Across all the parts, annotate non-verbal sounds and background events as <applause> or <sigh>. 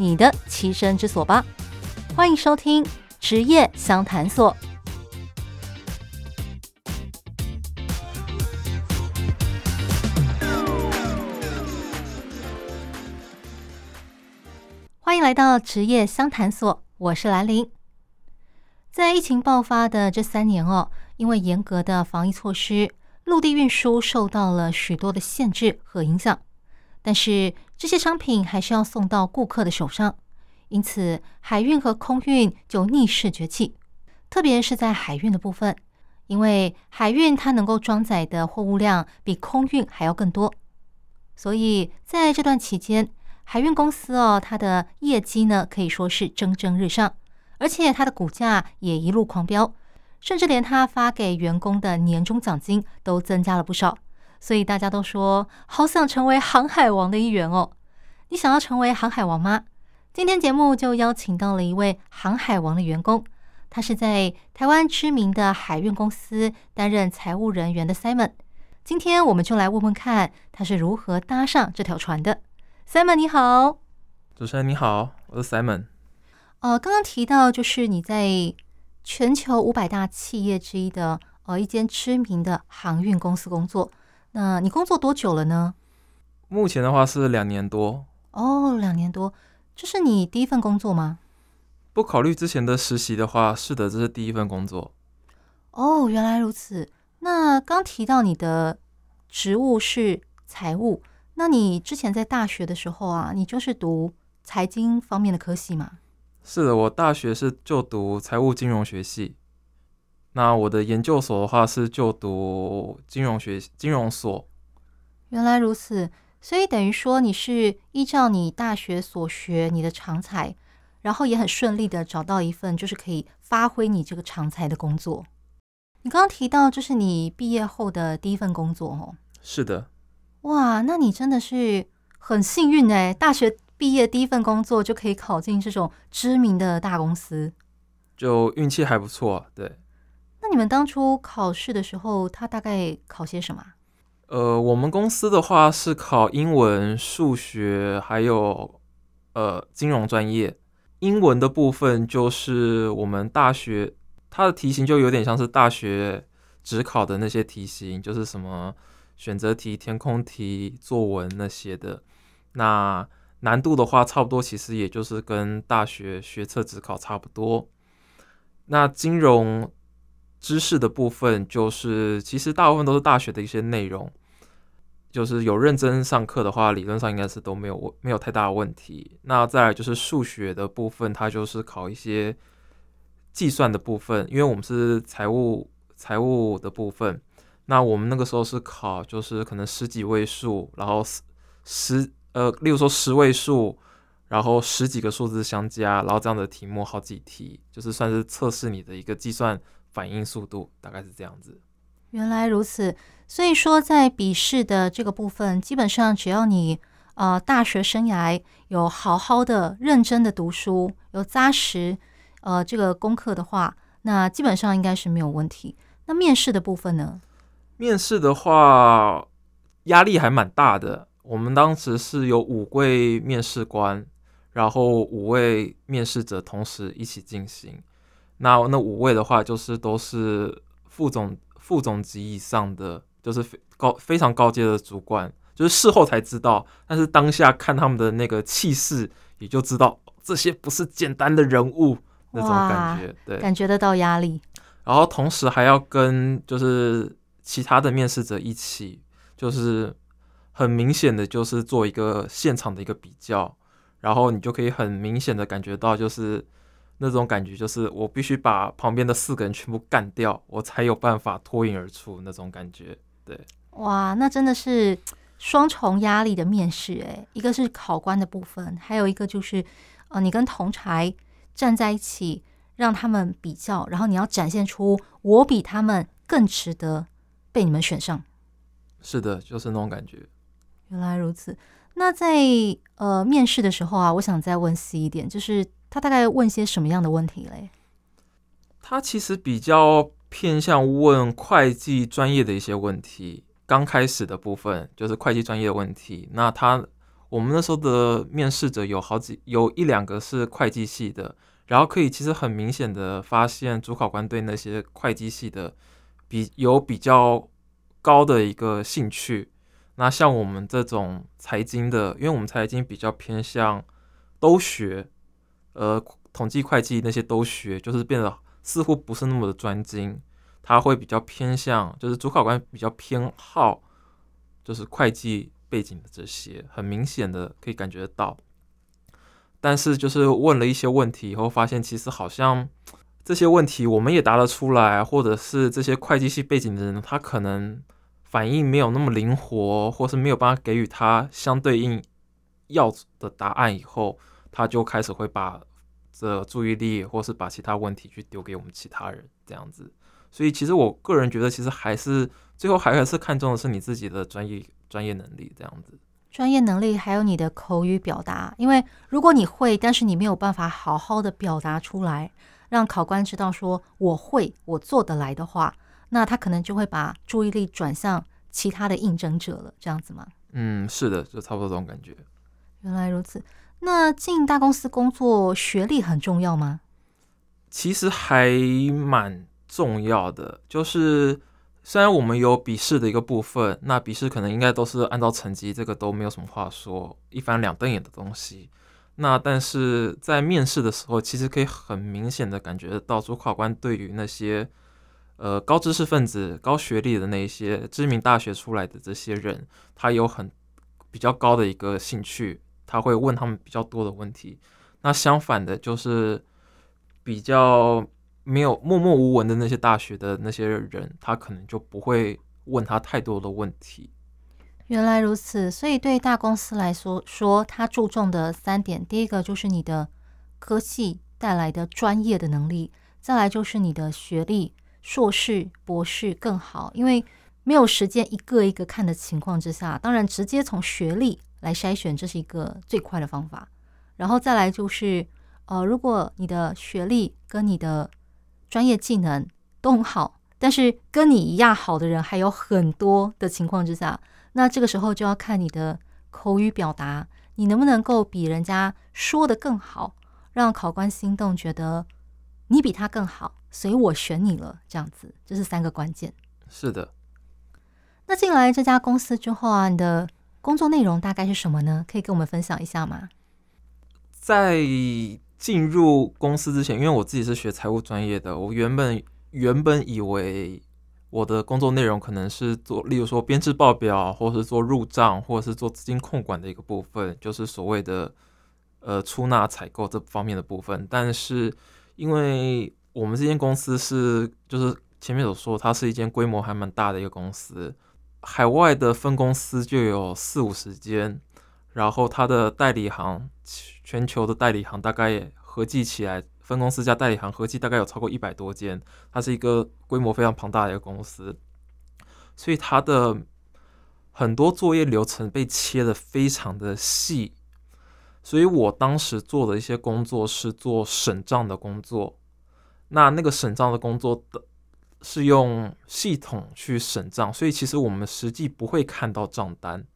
你的栖身之所吧！欢迎收听职业相谈所。欢迎来到职业相谈所，我是兰玲。在疫情爆发的这三年哦，因为严格的防疫措施，陆地运输受到了许多的限制和影响。但是这些商品还是要送到顾客的手上，因此海运和空运就逆势崛起。特别是在海运的部分，因为海运它能够装载的货物量比空运还要更多，所以在这段期间，海运公司哦，它的业绩呢可以说是蒸蒸日上，而且它的股价也一路狂飙，甚至连它发给员工的年终奖金都增加了不少。所以大家都说好想成为航海王的一员哦。你想要成为航海王吗？今天节目就邀请到了一位航海王的员工，他是在台湾知名的海运公司担任财务人员的 Simon。今天我们就来问问看他是如何搭上这条船的。Simon 你好，主持人你好，我是 Simon。呃，刚刚提到就是你在全球五百大企业之一的呃一间知名的航运公司工作。那你工作多久了呢？目前的话是两年多。哦，两年多，这是你第一份工作吗？不考虑之前的实习的话，是的，这是第一份工作。哦，原来如此。那刚提到你的职务是财务，那你之前在大学的时候啊，你就是读财经方面的科系吗？是的，我大学是就读财务金融学系。那我的研究所的话是就读金融学金融所。原来如此，所以等于说你是依照你大学所学你的长才，然后也很顺利的找到一份就是可以发挥你这个长才的工作。你刚刚提到这是你毕业后的第一份工作哦？是的。哇，那你真的是很幸运哎！大学毕业第一份工作就可以考进这种知名的大公司，就运气还不错，对。你们当初考试的时候，他大概考些什么？呃，我们公司的话是考英文、数学，还有呃金融专业。英文的部分就是我们大学它的题型就有点像是大学只考的那些题型，就是什么选择题、填空题、作文那些的。那难度的话，差不多其实也就是跟大学学测只考差不多。那金融。知识的部分就是，其实大部分都是大学的一些内容，就是有认真上课的话，理论上应该是都没有问没有太大的问题。那再就是数学的部分，它就是考一些计算的部分，因为我们是财务财务的部分，那我们那个时候是考就是可能十几位数，然后十十呃，例如说十位数，然后十几个数字相加，然后这样的题目好几题，就是算是测试你的一个计算。反应速度大概是这样子。原来如此，所以说在笔试的这个部分，基本上只要你呃大学生涯有好好的认真的读书，有扎实呃这个功课的话，那基本上应该是没有问题。那面试的部分呢？面试的话压力还蛮大的。我们当时是有五位面试官，然后五位面试者同时一起进行。那那五位的话，就是都是副总、副总级以上的，就是非高非常高阶的主管，就是事后才知道，但是当下看他们的那个气势，也就知道这些不是简单的人物那种感觉，对，感觉得到压力。然后同时还要跟就是其他的面试者一起，就是很明显的就是做一个现场的一个比较，然后你就可以很明显的感觉到就是。那种感觉就是我必须把旁边的四个人全部干掉，我才有办法脱颖而出那种感觉。对，哇，那真的是双重压力的面试，诶，一个是考官的部分，还有一个就是，呃，你跟同才站在一起，让他们比较，然后你要展现出我比他们更值得被你们选上。是的，就是那种感觉。原来如此。那在呃面试的时候啊，我想再问 C 一点，就是他大概问些什么样的问题嘞？他其实比较偏向问会计专业的一些问题。刚开始的部分就是会计专业的问题。那他我们那时候的面试者有好几，有一两个是会计系的，然后可以其实很明显的发现主考官对那些会计系的比有比较高的一个兴趣。那像我们这种财经的，因为我们财经比较偏向都学，呃，统计会计那些都学，就是变得似乎不是那么的专精。他会比较偏向，就是主考官比较偏好，就是会计背景的这些，很明显的可以感觉得到。但是就是问了一些问题以后，发现其实好像这些问题我们也答得出来，或者是这些会计系背景的人，他可能反应没有那么灵活，或是没有办法给予他相对应要的答案，以后他就开始会把这注意力，或是把其他问题去丢给我们其他人，这样子。所以，其实我个人觉得，其实还是最后还是看重的是你自己的专业专业能力这样子。专业能力还有你的口语表达，因为如果你会，但是你没有办法好好的表达出来，让考官知道说我会，我做得来的话，那他可能就会把注意力转向其他的应征者了，这样子吗？嗯，是的，就差不多这种感觉。原来如此。那进大公司工作，学历很重要吗？其实还蛮。重要的就是，虽然我们有笔试的一个部分，那笔试可能应该都是按照成绩，这个都没有什么话说，一翻两瞪眼的东西。那但是在面试的时候，其实可以很明显的感觉到主考官对于那些呃高知识分子、高学历的那些知名大学出来的这些人，他有很比较高的一个兴趣，他会问他们比较多的问题。那相反的，就是比较。没有默默无闻的那些大学的那些人，他可能就不会问他太多的问题。原来如此，所以对大公司来说，说他注重的三点，第一个就是你的科技带来的专业的能力，再来就是你的学历，硕士、博士更好，因为没有时间一个一个看的情况之下，当然直接从学历来筛选，这是一个最快的方法。然后再来就是，呃，如果你的学历跟你的专业技能都很好，但是跟你一样好的人还有很多的情况之下，那这个时候就要看你的口语表达，你能不能够比人家说的更好，让考官心动，觉得你比他更好，所以我选你了。这样子，这是三个关键。是的。那进来这家公司之后啊，你的工作内容大概是什么呢？可以跟我们分享一下吗？在进入公司之前，因为我自己是学财务专业的，我原本原本以为我的工作内容可能是做，例如说编制报表，或是做入账，或者是做资金控管的一个部分，就是所谓的呃出纳采购这方面的部分。但是因为我们这间公司是，就是前面所说，它是一间规模还蛮大的一个公司，海外的分公司就有四五十间。然后它的代理行，全球的代理行大概合计起来，分公司加代理行合计大概有超过一百多间，它是一个规模非常庞大的一个公司，所以它的很多作业流程被切得非常的细，所以我当时做的一些工作是做审账的工作，那那个审账的工作的是用系统去审账，所以其实我们实际不会看到账单。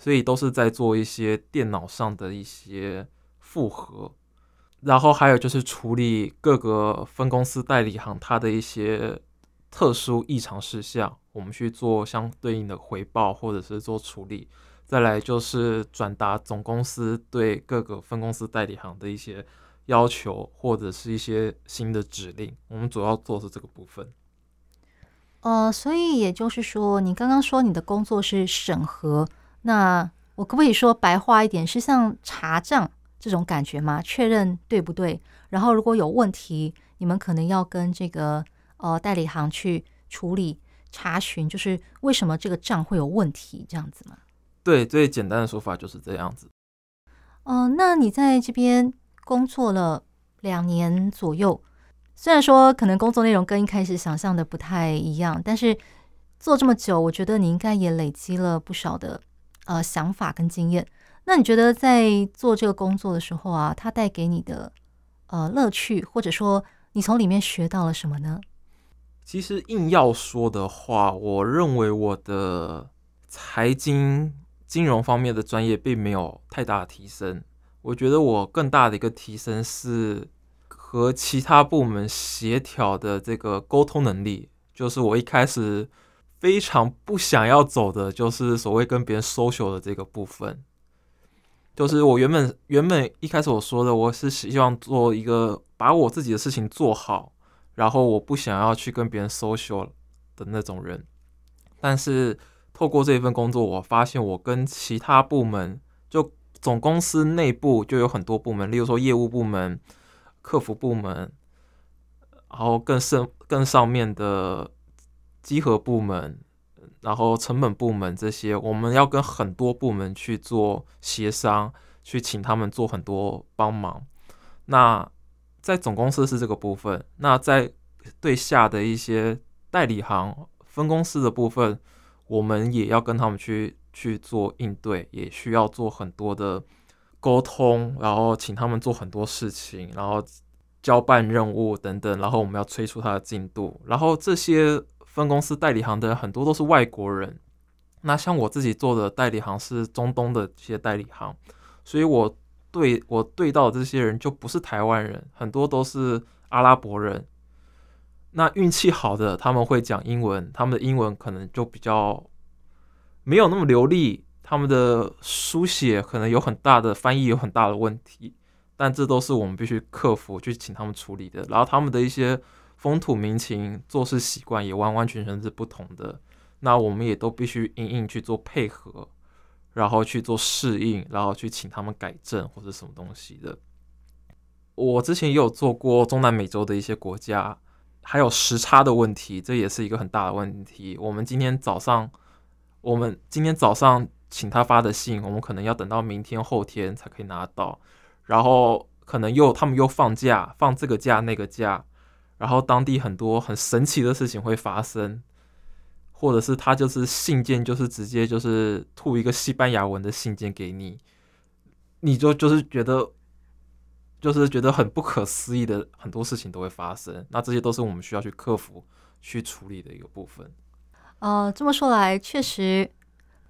所以都是在做一些电脑上的一些复核，然后还有就是处理各个分公司代理行它的一些特殊异常事项，我们去做相对应的回报或者是做处理。再来就是转达总公司对各个分公司代理行的一些要求或者是一些新的指令，我们主要做是这个部分。呃，所以也就是说，你刚刚说你的工作是审核。那我可不可以说白话一点，是像查账这种感觉吗？确认对不对？然后如果有问题，你们可能要跟这个呃代理行去处理查询，就是为什么这个账会有问题这样子吗？对，最简单的说法就是这样子。嗯、呃，那你在这边工作了两年左右，虽然说可能工作内容跟一开始想象的不太一样，但是做这么久，我觉得你应该也累积了不少的呃想法跟经验。那你觉得在做这个工作的时候啊，它带给你的呃乐趣，或者说你从里面学到了什么呢？其实硬要说的话，我认为我的财经。金融方面的专业并没有太大的提升，我觉得我更大的一个提升是和其他部门协调的这个沟通能力。就是我一开始非常不想要走的，就是所谓跟别人 social 的这个部分。就是我原本原本一开始我说的，我是希望做一个把我自己的事情做好，然后我不想要去跟别人 social 的那种人，但是。透过这份工作，我发现我跟其他部门，就总公司内部就有很多部门，例如说业务部门、客服部门，然后更上更上面的稽核部门，然后成本部门这些，我们要跟很多部门去做协商，去请他们做很多帮忙。那在总公司是这个部分，那在对下的一些代理行分公司的部分。我们也要跟他们去去做应对，也需要做很多的沟通，然后请他们做很多事情，然后交办任务等等，然后我们要催促他的进度。然后这些分公司代理行的很多都是外国人，那像我自己做的代理行是中东的这些代理行，所以我对我对到的这些人就不是台湾人，很多都是阿拉伯人。那运气好的，他们会讲英文，他们的英文可能就比较没有那么流利，他们的书写可能有很大的翻译有很大的问题，但这都是我们必须克服去请他们处理的。然后他们的一些风土民情、做事习惯也完完全全是不同的，那我们也都必须硬硬去做配合，然后去做适应，然后去请他们改正或者什么东西的。我之前也有做过中南美洲的一些国家。还有时差的问题，这也是一个很大的问题。我们今天早上，我们今天早上请他发的信，我们可能要等到明天后天才可以拿到。然后可能又他们又放假，放这个假那个假，然后当地很多很神奇的事情会发生，或者是他就是信件就是直接就是吐一个西班牙文的信件给你，你就就是觉得。就是觉得很不可思议的很多事情都会发生，那这些都是我们需要去克服、去处理的一个部分。呃，这么说来，确实，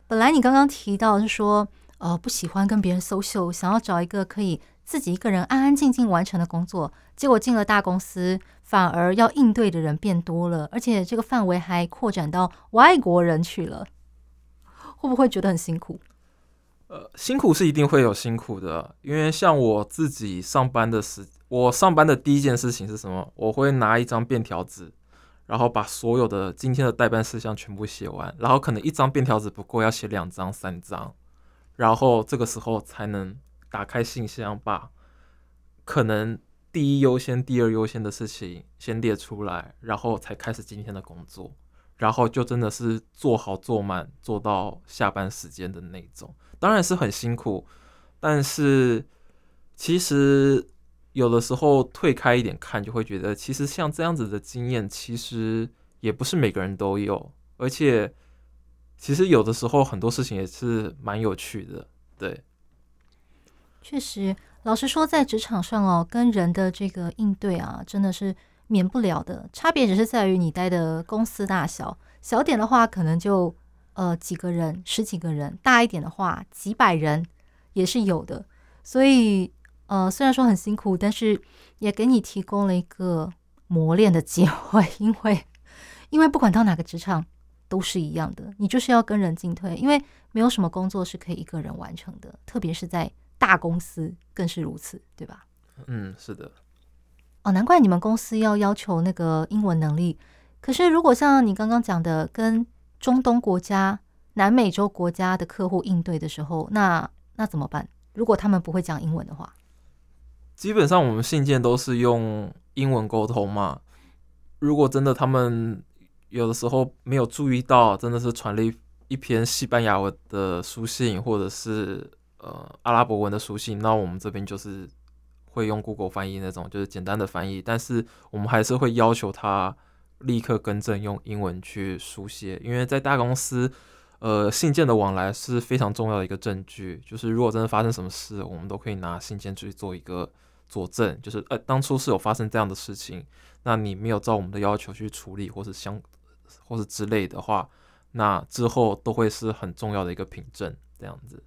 本来你刚刚提到是说，呃，不喜欢跟别人 social，想要找一个可以自己一个人安安静静完成的工作，结果进了大公司，反而要应对的人变多了，而且这个范围还扩展到外国人去了，会不会觉得很辛苦？呃，辛苦是一定会有辛苦的，因为像我自己上班的时，我上班的第一件事情是什么？我会拿一张便条纸，然后把所有的今天的待办事项全部写完，然后可能一张便条纸不够，要写两张、三张，然后这个时候才能打开信箱，把可能第一优先、第二优先的事情先列出来，然后才开始今天的工作，然后就真的是做好做满，做到下班时间的那种。当然是很辛苦，但是其实有的时候退开一点看，就会觉得其实像这样子的经验，其实也不是每个人都有，而且其实有的时候很多事情也是蛮有趣的。对，确实，老实说，在职场上哦，跟人的这个应对啊，真的是免不了的。差别只是在于你待的公司大小，小点的话，可能就。呃，几个人，十几个人，大一点的话，几百人也是有的。所以，呃，虽然说很辛苦，但是也给你提供了一个磨练的机会。<laughs> 因为，因为不管到哪个职场都是一样的，你就是要跟人进退。因为没有什么工作是可以一个人完成的，特别是在大公司更是如此，对吧？嗯，是的。哦，难怪你们公司要要求那个英文能力。可是，如果像你刚刚讲的，跟中东国家、南美洲国家的客户应对的时候，那那怎么办？如果他们不会讲英文的话，基本上我们信件都是用英文沟通嘛。如果真的他们有的时候没有注意到，真的是传了一一篇西班牙文的书信，或者是呃阿拉伯文的书信，那我们这边就是会用 Google 翻译那种，就是简单的翻译。但是我们还是会要求他立刻更正，用英文去书写，因为在大公司，呃，信件的往来是非常重要的一个证据。就是如果真的发生什么事，我们都可以拿信件去做一个佐证，就是呃当初是有发生这样的事情，那你没有照我们的要求去处理，或是相或是之类的话。那之后都会是很重要的一个凭证，这样子。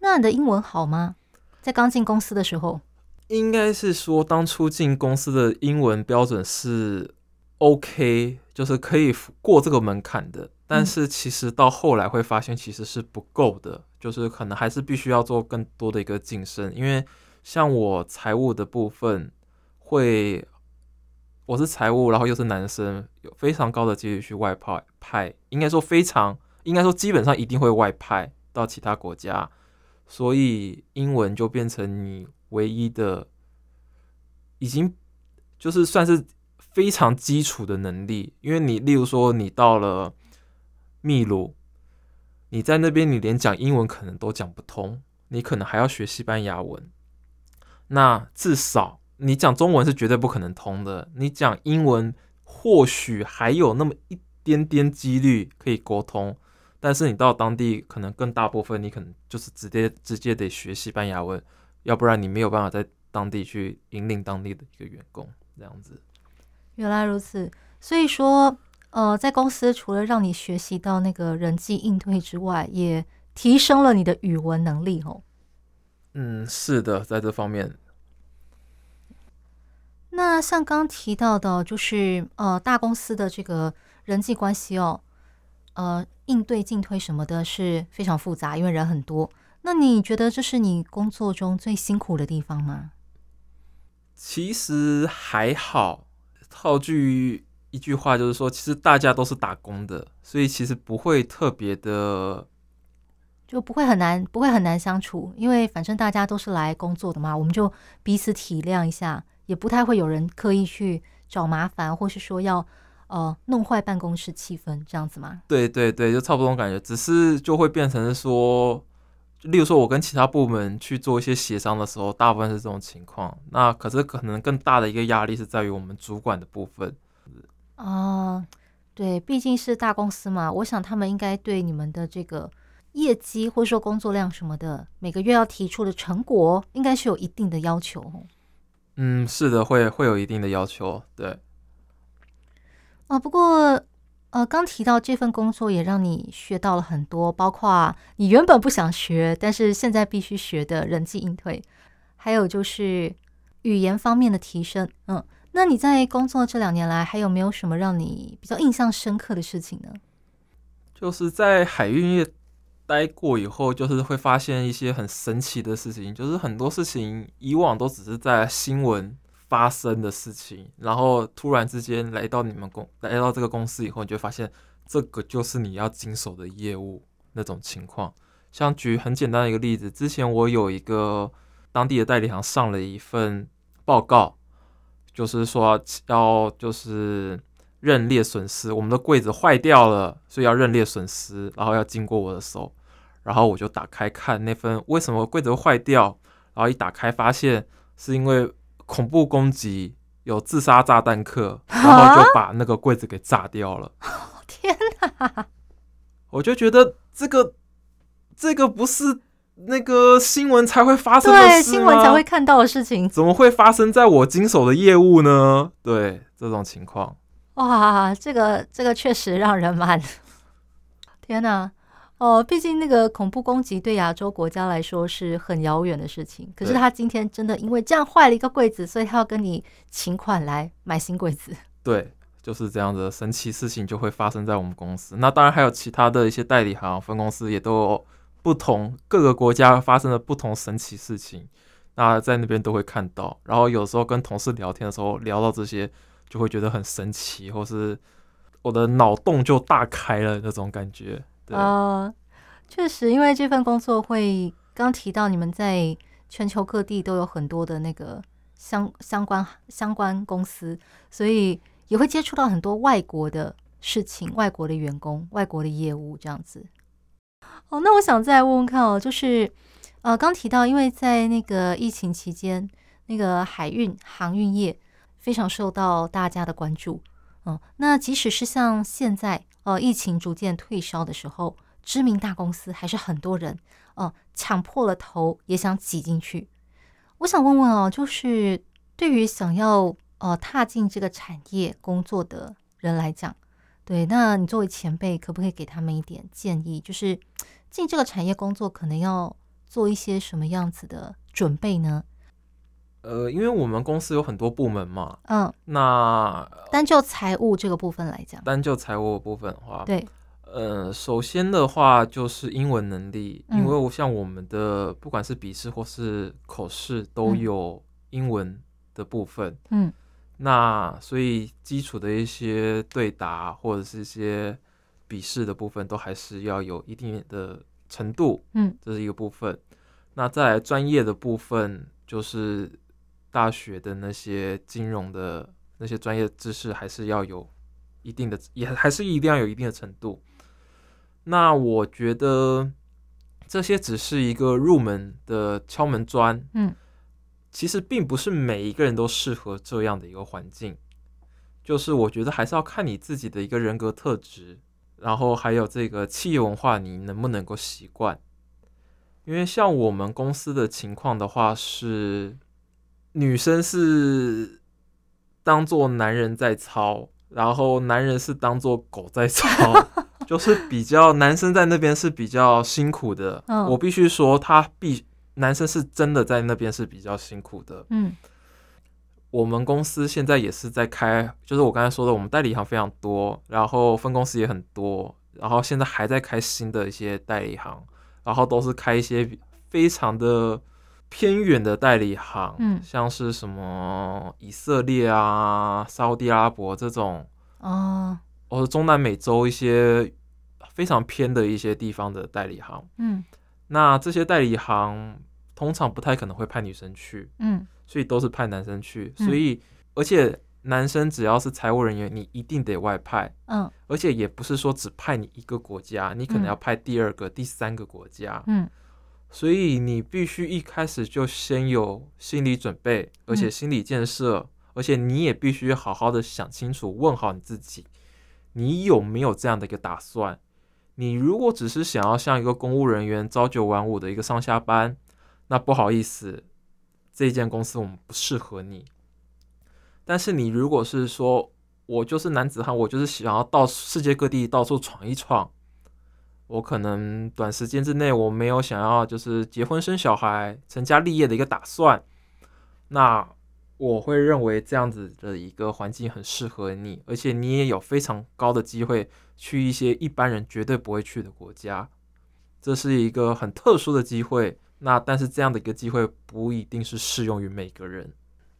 那你的英文好吗？在刚进公司的时候，应该是说当初进公司的英文标准是 OK，就是可以过这个门槛的。但是其实到后来会发现其实是不够的，就是可能还是必须要做更多的一个晋升。因为像我财务的部分会。我是财务，然后又是男生，有非常高的几率去外派派，应该说非常，应该说基本上一定会外派到其他国家，所以英文就变成你唯一的，已经就是算是非常基础的能力。因为你例如说你到了秘鲁，你在那边你连讲英文可能都讲不通，你可能还要学西班牙文，那至少。你讲中文是绝对不可能通的，你讲英文或许还有那么一点点几率可以沟通，但是你到当地可能更大部分你可能就是直接直接得学西班牙文，要不然你没有办法在当地去引领当地的一个员工这样子。原来如此，所以说呃，在公司除了让你学习到那个人际应对之外，也提升了你的语文能力哦。嗯，是的，在这方面。那像刚提到的，就是呃，大公司的这个人际关系哦，呃，应对进退什么的是非常复杂，因为人很多。那你觉得这是你工作中最辛苦的地方吗？其实还好，套句一句话就是说，其实大家都是打工的，所以其实不会特别的，就不会很难，不会很难相处，因为反正大家都是来工作的嘛，我们就彼此体谅一下。也不太会有人刻意去找麻烦，或是说要呃弄坏办公室气氛这样子嘛？对对对，就差不多感觉，只是就会变成说，例如说我跟其他部门去做一些协商的时候，大部分是这种情况。那可是可能更大的一个压力是在于我们主管的部分。哦，对，毕竟是大公司嘛，我想他们应该对你们的这个业绩或者说工作量什么的，每个月要提出的成果，应该是有一定的要求。嗯，是的，会会有一定的要求，对。啊，不过，呃，刚提到这份工作也让你学到了很多，包括你原本不想学，但是现在必须学的人际应对，还有就是语言方面的提升。嗯，那你在工作这两年来，还有没有什么让你比较印象深刻的事情呢？就是在海运业。待过以后，就是会发现一些很神奇的事情，就是很多事情以往都只是在新闻发生的事情，然后突然之间来到你们公来到这个公司以后，你就发现这个就是你要经手的业务那种情况。像举很简单的一个例子，之前我有一个当地的代理行上了一份报告，就是说要就是。认列损失，我们的柜子坏掉了，所以要认列损失，然后要经过我的手，然后我就打开看那份为什么柜子会坏掉，然后一打开发现是因为恐怖攻击，有自杀炸弹客，然后就把那个柜子给炸掉了。<laughs> 天哪！<laughs> 我就觉得这个这个不是那个新闻才会发生的事？对，新闻才会看到的事情，怎么会发生在我经手的业务呢？对，这种情况。哇，这个这个确实让人蛮 <laughs>…… 天哪！哦，毕竟那个恐怖攻击对亚洲国家来说是很遥远的事情。可是他今天真的因为这样坏了一个柜子，所以他要跟你请款来买新柜子。对，就是这样的神奇事情就会发生在我们公司。那当然还有其他的一些代理行、分公司也都不同各个国家发生了不同神奇事情。那在那边都会看到，然后有时候跟同事聊天的时候聊到这些。就会觉得很神奇，或是我的脑洞就大开了那种感觉。啊，呃，确实，因为这份工作会刚提到你们在全球各地都有很多的那个相相关相关公司，所以也会接触到很多外国的事情、外国的员工、外国的业务这样子。哦，那我想再问问看哦，就是呃，刚提到，因为在那个疫情期间，那个海运航运业非常受到大家的关注。嗯，那即使是像现在，呃，疫情逐渐退烧的时候，知名大公司还是很多人，呃，抢破了头也想挤进去。我想问问哦，就是对于想要呃踏进这个产业工作的人来讲，对，那你作为前辈，可不可以给他们一点建议？就是进这个产业工作，可能要做一些什么样子的准备呢？呃，因为我们公司有很多部门嘛，嗯，那单就财务这个部分来讲，单就财务的部分的话，对，呃，首先的话就是英文能力，嗯、因为我像我们的不管是笔试或是口试都有英文的部分，嗯，那所以基础的一些对答或者是一些笔试的部分都还是要有一定的程度，嗯，这是一个部分。那再来专业的部分就是。大学的那些金融的那些专业知识，还是要有一定的，也还是一定要有一定的程度。那我觉得这些只是一个入门的敲门砖，嗯，其实并不是每一个人都适合这样的一个环境。就是我觉得还是要看你自己的一个人格特质，然后还有这个企业文化，你能不能够习惯。因为像我们公司的情况的话是。女生是当做男人在操，然后男人是当做狗在操，<laughs> 就是比较男生在那边是比较辛苦的。嗯，我必须说，他必男生是真的在那边是比较辛苦的。嗯，我们公司现在也是在开，就是我刚才说的，我们代理行非常多，然后分公司也很多，然后现在还在开新的一些代理行，然后都是开一些非常的。偏远的代理行，嗯，像是什么以色列啊、沙乌地阿拉伯这种，哦，或者中南美洲一些非常偏的一些地方的代理行，嗯，那这些代理行通常不太可能会派女生去，嗯，所以都是派男生去，所以、嗯、而且男生只要是财务人员，你一定得外派，嗯，而且也不是说只派你一个国家，你可能要派第二个、嗯、第三个国家，嗯。所以你必须一开始就先有心理准备，而且心理建设，嗯、而且你也必须好好的想清楚，问好你自己，你有没有这样的一个打算？你如果只是想要像一个公务人员朝九晚五的一个上下班，那不好意思，这间公司我们不适合你。但是你如果是说我就是男子汉，我就是想要到世界各地到处闯一闯。我可能短时间之内我没有想要就是结婚生小孩、成家立业的一个打算，那我会认为这样子的一个环境很适合你，而且你也有非常高的机会去一些一般人绝对不会去的国家，这是一个很特殊的机会。那但是这样的一个机会不一定是适用于每个人。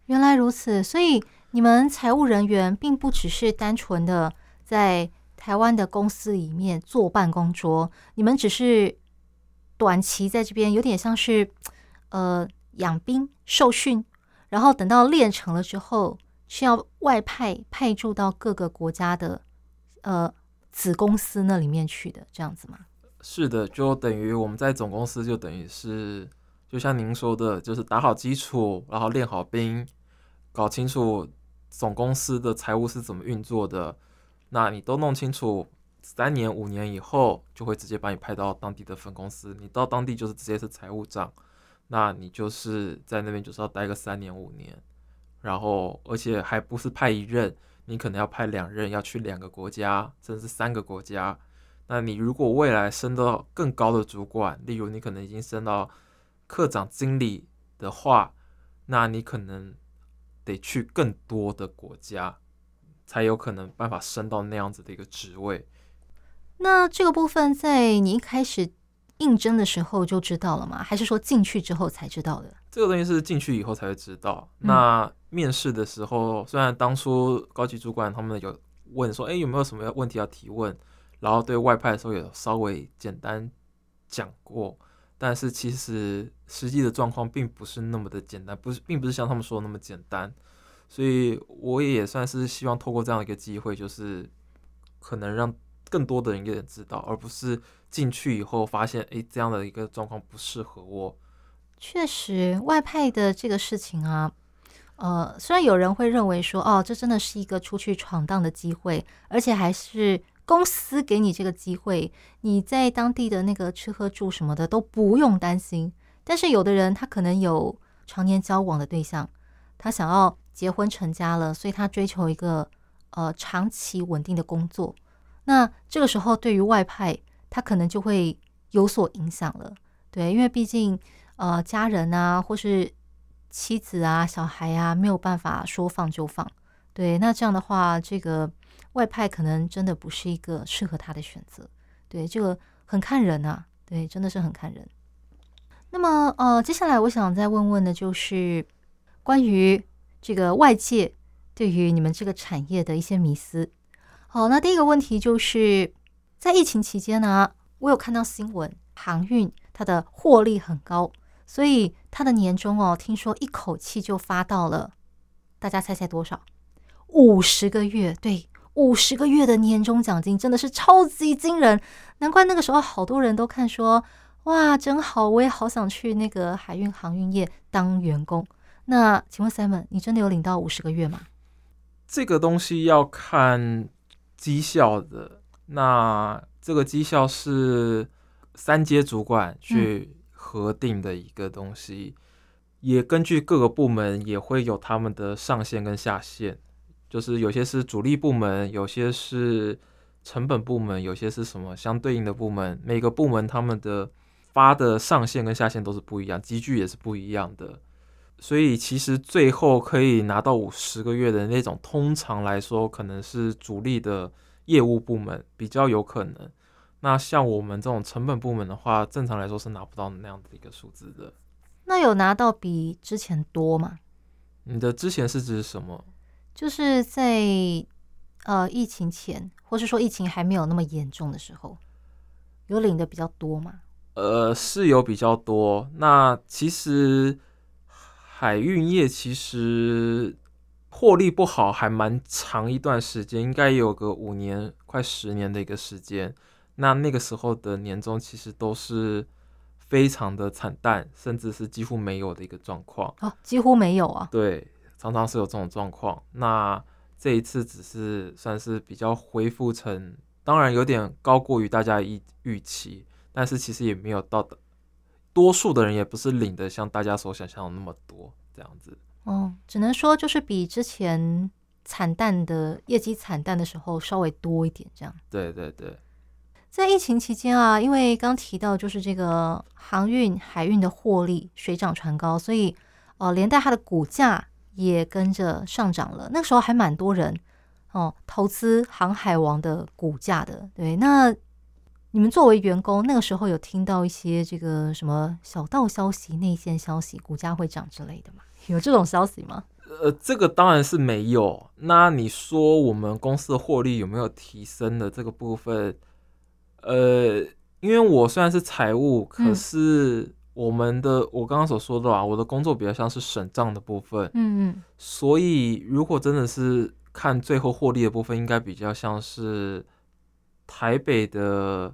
原来如此，所以你们财务人员并不只是单纯的在。台湾的公司里面坐办公桌，你们只是短期在这边，有点像是呃养兵受训，然后等到练成了之后，需要外派派驻到各个国家的呃子公司那里面去的，这样子吗？是的，就等于我们在总公司，就等于是就像您说的，就是打好基础，然后练好兵，搞清楚总公司的财务是怎么运作的。那你都弄清楚，三年五年以后就会直接把你派到当地的分公司，你到当地就是直接是财务长，那你就是在那边就是要待个三年五年，然后而且还不是派一任，你可能要派两任，要去两个国家，甚至三个国家。那你如果未来升到更高的主管，例如你可能已经升到科长、经理的话，那你可能得去更多的国家。才有可能办法升到那样子的一个职位。那这个部分在你一开始应征的时候就知道了吗？还是说进去之后才知道的？这个东西是进去以后才会知道。那面试的时候，虽然当初高级主管他们有问说，哎，有没有什么问题要提问？然后对外派的时候也稍微简单讲过，但是其实实际的状况并不是那么的简单，不是，并不是像他们说的那么简单。所以我也算是希望透过这样一个机会，就是可能让更多的人知道，而不是进去以后发现，哎，这样的一个状况不适合我。确实，外派的这个事情啊，呃，虽然有人会认为说，哦，这真的是一个出去闯荡的机会，而且还是公司给你这个机会，你在当地的那个吃喝住什么的都不用担心。但是有的人他可能有常年交往的对象，他想要结婚成家了，所以他追求一个呃长期稳定的工作。那这个时候对于外派，他可能就会有所影响了。对，因为毕竟呃家人啊，或是妻子啊、小孩啊，没有办法说放就放。对，那这样的话，这个外派可能真的不是一个适合他的选择。对，这个很看人啊。对，真的是很看人。那么，呃，接下来我想再问问的，就是关于这个外界对于你们这个产业的一些迷思。好，那第一个问题就是在疫情期间呢，我有看到新闻，航运它的获利很高，所以它的年终哦，听说一口气就发到了，大家猜猜多少？五十个月，对，五十个月的年终奖金真的是超级惊人，难怪那个时候好多人都看说。哇，真好！我也好想去那个海运航运业当员工。那请问 Simon，你真的有领到五十个月吗？这个东西要看绩效的。那这个绩效是三阶主管去核定的一个东西，嗯、也根据各个部门也会有他们的上限跟下限。就是有些是主力部门，有些是成本部门，有些是什么相对应的部门。每个部门他们的。发的上限跟下限都是不一样，级距也是不一样的，所以其实最后可以拿到五十个月的那种，通常来说可能是主力的业务部门比较有可能。那像我们这种成本部门的话，正常来说是拿不到那样的一个数字的。那有拿到比之前多吗？你的之前是指什么？就是在呃疫情前，或是说疫情还没有那么严重的时候，有领的比较多吗？呃，是有比较多。那其实海运业其实获利不好，还蛮长一段时间，应该有个五年、快十年的一个时间。那那个时候的年终其实都是非常的惨淡，甚至是几乎没有的一个状况。哦，几乎没有啊？对，常常是有这种状况。那这一次只是算是比较恢复成，当然有点高过于大家预预期。但是其实也没有到的，多数的人也不是领的像大家所想象的那么多这样子。哦，只能说就是比之前惨淡的业绩惨淡的时候稍微多一点这样。对对对，在疫情期间啊，因为刚提到就是这个航运海运的获利水涨船高，所以呃连带它的股价也跟着上涨了。那个时候还蛮多人哦投资航海王的股价的。对，那。你们作为员工，那个时候有听到一些这个什么小道消息、内线消息，股价会涨之类的吗？有这种消息吗？呃，这个当然是没有。那你说我们公司的获利有没有提升的这个部分？呃，因为我虽然是财务，可是我们的、嗯、我刚刚所说的啊，我的工作比较像是审账的部分。嗯嗯。所以如果真的是看最后获利的部分，应该比较像是台北的。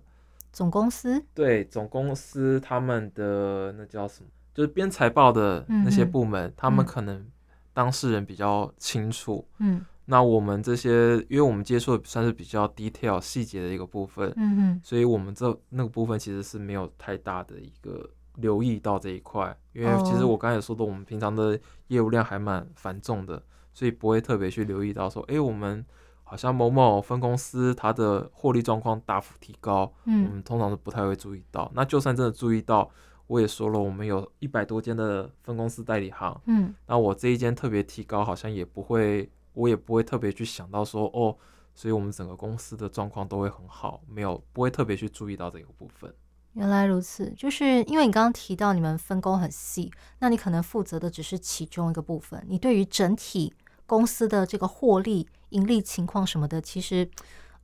总公司对总公司，他们的那叫什么？就是编财报的那些部门，嗯、他们可能当事人比较清楚。嗯，那我们这些，因为我们接触的算是比较 detail 细节的一个部分，嗯哼，所以我们这那个部分其实是没有太大的一个留意到这一块。因为其实我刚才也说的，我们平常的业务量还蛮繁重的，所以不会特别去留意到说，哎，我们。好像某某分公司它的获利状况大幅提高，嗯，我们通常是不太会注意到。那就算真的注意到，我也说了，我们有一百多间的分公司代理行，嗯，那我这一间特别提高，好像也不会，我也不会特别去想到说，哦，所以我们整个公司的状况都会很好，没有不会特别去注意到这个部分。原来如此，就是因为你刚刚提到你们分工很细，那你可能负责的只是其中一个部分，你对于整体公司的这个获利。盈利情况什么的，其实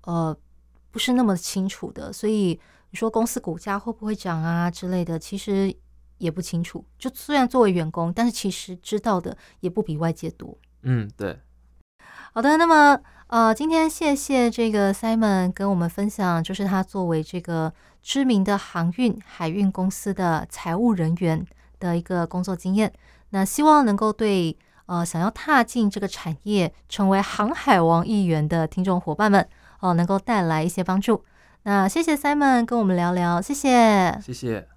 呃不是那么清楚的，所以你说公司股价会不会涨啊之类的，其实也不清楚。就虽然作为员工，但是其实知道的也不比外界多。嗯，对。好的，那么呃，今天谢谢这个 Simon 跟我们分享，就是他作为这个知名的航运海运公司的财务人员的一个工作经验。那希望能够对呃想要踏进这个产业，成为航海王一员的听众伙伴们哦、呃，能够带来一些帮助。那谢谢 Simon 跟我们聊聊，谢谢，谢谢。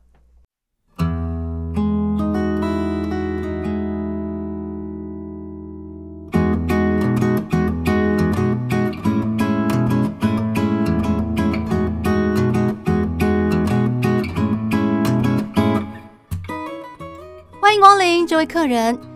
欢迎光临，这位客人，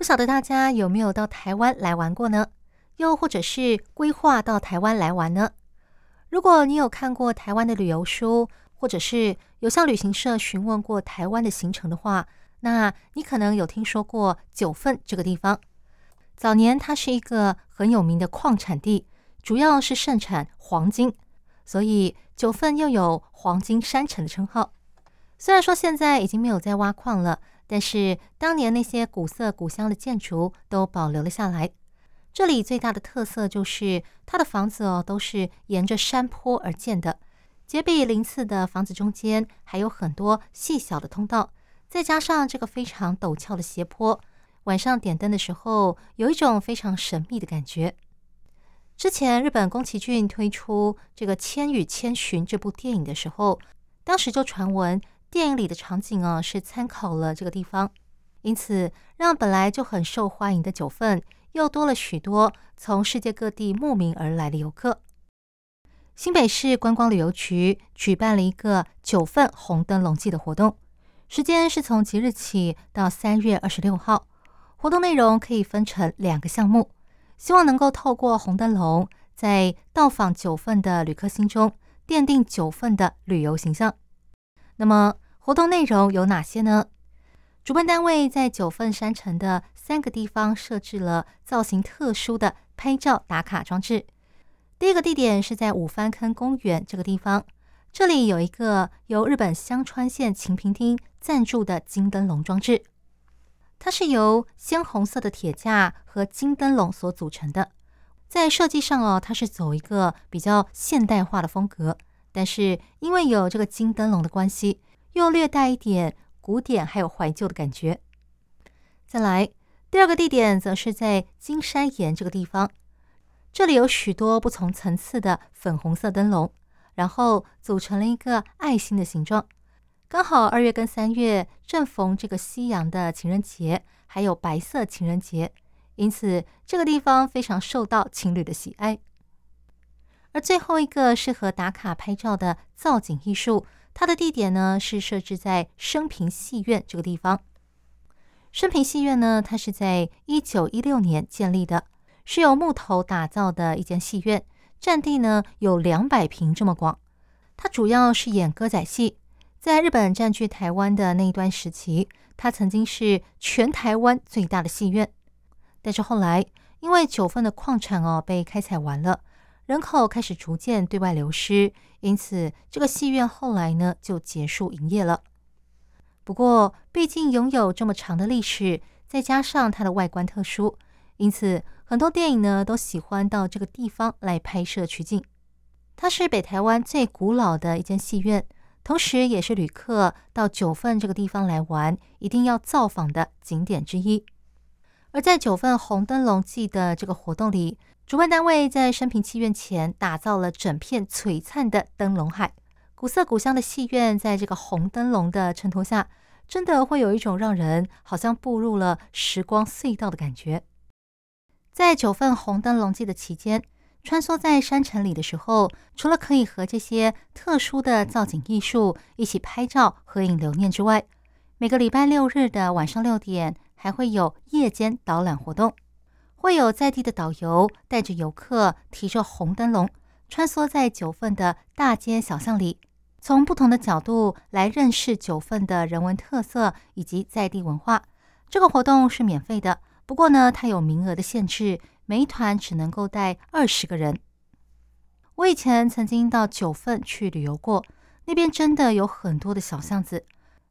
不晓得大家有没有到台湾来玩过呢？又或者是规划到台湾来玩呢？如果你有看过台湾的旅游书，或者是有向旅行社询问过台湾的行程的话，那你可能有听说过九份这个地方。早年它是一个很有名的矿产地，主要是盛产黄金，所以九份又有黄金山城的称号。虽然说现在已经没有在挖矿了。但是当年那些古色古香的建筑都保留了下来。这里最大的特色就是它的房子哦，都是沿着山坡而建的，阶壁鳞次的房子中间还有很多细小的通道，再加上这个非常陡峭的斜坡，晚上点灯的时候有一种非常神秘的感觉。之前日本宫崎骏推出这个《千与千寻》这部电影的时候，当时就传闻。电影里的场景啊，是参考了这个地方，因此让本来就很受欢迎的九份又多了许多从世界各地慕名而来的游客。新北市观光旅游局举办了一个九份红灯笼季的活动，时间是从即日起到三月二十六号。活动内容可以分成两个项目，希望能够透过红灯笼，在到访九份的旅客心中奠定九份的旅游形象。那么活动内容有哪些呢？主办单位在九份山城的三个地方设置了造型特殊的拍照打卡装置。第一个地点是在五番坑公园这个地方，这里有一个由日本香川县晴平町赞助的金灯笼装置，它是由鲜红色的铁架和金灯笼所组成的。在设计上哦，它是走一个比较现代化的风格。但是因为有这个金灯笼的关系，又略带一点古典还有怀旧的感觉。再来，第二个地点则是在金山岩这个地方，这里有许多不同层次的粉红色灯笼，然后组成了一个爱心的形状。刚好二月跟三月正逢这个夕阳的情人节，还有白色情人节，因此这个地方非常受到情侣的喜爱。而最后一个适合打卡拍照的造景艺术，它的地点呢是设置在升平戏院这个地方。升平戏院呢，它是在一九一六年建立的，是由木头打造的一间戏院，占地呢有两百坪这么广。它主要是演歌仔戏，在日本占据台湾的那一段时期，它曾经是全台湾最大的戏院。但是后来因为九份的矿产哦被开采完了。人口开始逐渐对外流失，因此这个戏院后来呢就结束营业了。不过，毕竟拥有这么长的历史，再加上它的外观特殊，因此很多电影呢都喜欢到这个地方来拍摄取景。它是北台湾最古老的一间戏院，同时也是旅客到九份这个地方来玩一定要造访的景点之一。而在九份红灯笼季的这个活动里，主办单位在升平戏院前打造了整片璀璨的灯笼海，古色古香的戏院在这个红灯笼的衬托下，真的会有一种让人好像步入了时光隧道的感觉。在九份红灯笼记的期间，穿梭在山城里的时候，除了可以和这些特殊的造景艺术一起拍照合影留念之外，每个礼拜六日的晚上六点，还会有夜间导览活动。会有在地的导游带着游客提着红灯笼，穿梭在九份的大街小巷里，从不同的角度来认识九份的人文特色以及在地文化。这个活动是免费的，不过呢，它有名额的限制，每一团只能够带二十个人。我以前曾经到九份去旅游过，那边真的有很多的小巷子。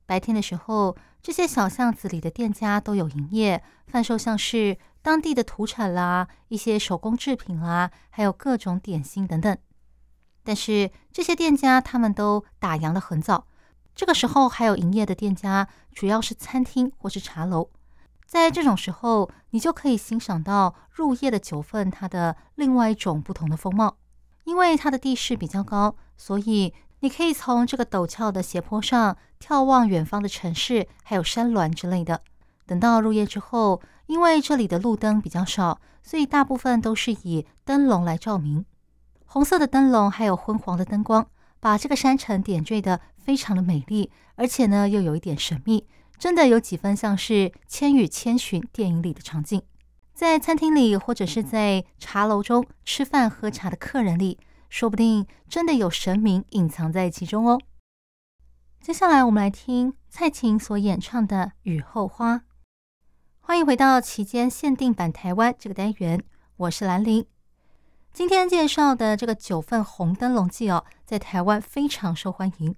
白天的时候，这些小巷子里的店家都有营业，贩售像是当地的土产啦，一些手工制品啦，还有各种点心等等。但是这些店家他们都打烊得很早，这个时候还有营业的店家主要是餐厅或是茶楼。在这种时候，你就可以欣赏到入夜的九份它的另外一种不同的风貌。因为它的地势比较高，所以你可以从这个陡峭的斜坡上眺望远方的城市，还有山峦之类的。等到入夜之后，因为这里的路灯比较少，所以大部分都是以灯笼来照明。红色的灯笼还有昏黄的灯光，把这个山城点缀得非常的美丽，而且呢又有一点神秘，真的有几分像是《千与千寻》电影里的场景。在餐厅里或者是在茶楼中吃饭喝茶的客人里，说不定真的有神明隐藏在其中哦。接下来我们来听蔡琴所演唱的《雨后花》。欢迎回到期间限定版台湾这个单元，我是兰陵。今天介绍的这个九份红灯笼祭哦，在台湾非常受欢迎。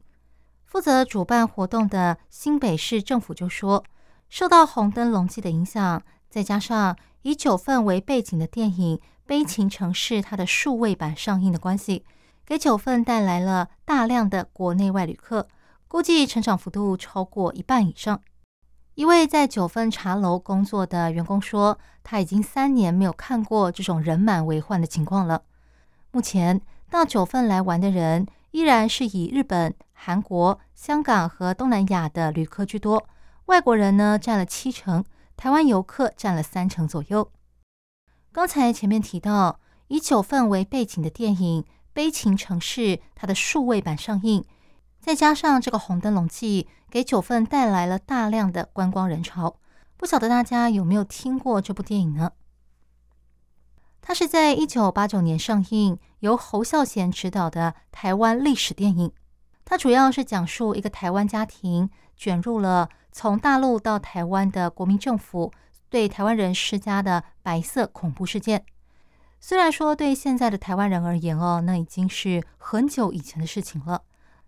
负责主办活动的新北市政府就说，受到红灯笼祭的影响，再加上以九份为背景的电影《悲情城市》它的数位版上映的关系，给九份带来了大量的国内外旅客，估计成长幅度超过一半以上。一位在九份茶楼工作的员工说：“他已经三年没有看过这种人满为患的情况了。目前到九份来玩的人依然是以日本、韩国、香港和东南亚的旅客居多，外国人呢占了七成，台湾游客占了三成左右。刚才前面提到，以九份为背景的电影《悲情城市》，它的数位版上映。”再加上这个红灯笼祭，给九份带来了大量的观光人潮。不晓得大家有没有听过这部电影呢？它是在一九八九年上映，由侯孝贤执导的台湾历史电影。它主要是讲述一个台湾家庭卷入了从大陆到台湾的国民政府对台湾人施加的白色恐怖事件。虽然说对现在的台湾人而言哦，那已经是很久以前的事情了。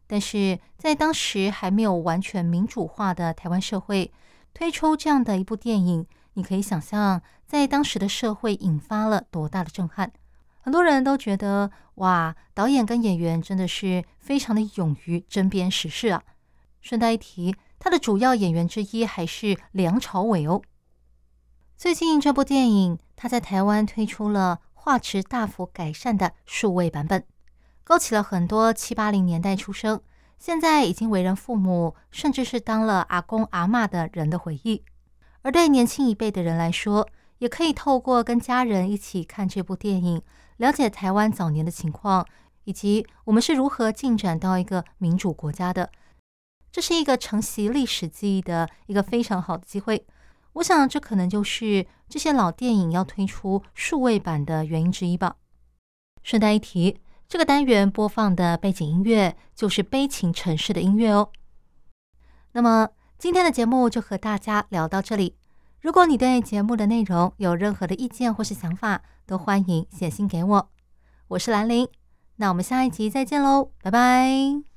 但是在当时还没有完全民主化的台湾社会，推出这样的一部电影，你可以想象在当时的社会引发了多大的震撼。很多人都觉得，哇，导演跟演员真的是非常的勇于针砭时事啊！顺带一提，他的主要演员之一还是梁朝伟哦。最近这部电影，它在台湾推出了画质大幅改善的数位版本。勾起了很多七八零年代出生，现在已经为人父母，甚至是当了阿公阿嬷的人的回忆。而对年轻一辈的人来说，也可以透过跟家人一起看这部电影，了解台湾早年的情况，以及我们是如何进展到一个民主国家的。这是一个承袭历史记忆的一个非常好的机会。我想，这可能就是这些老电影要推出数位版的原因之一吧。顺带一提。这个单元播放的背景音乐就是《悲情城市》的音乐哦。那么今天的节目就和大家聊到这里。如果你对节目的内容有任何的意见或是想法，都欢迎写信给我。我是兰陵，那我们下一集再见喽，拜拜。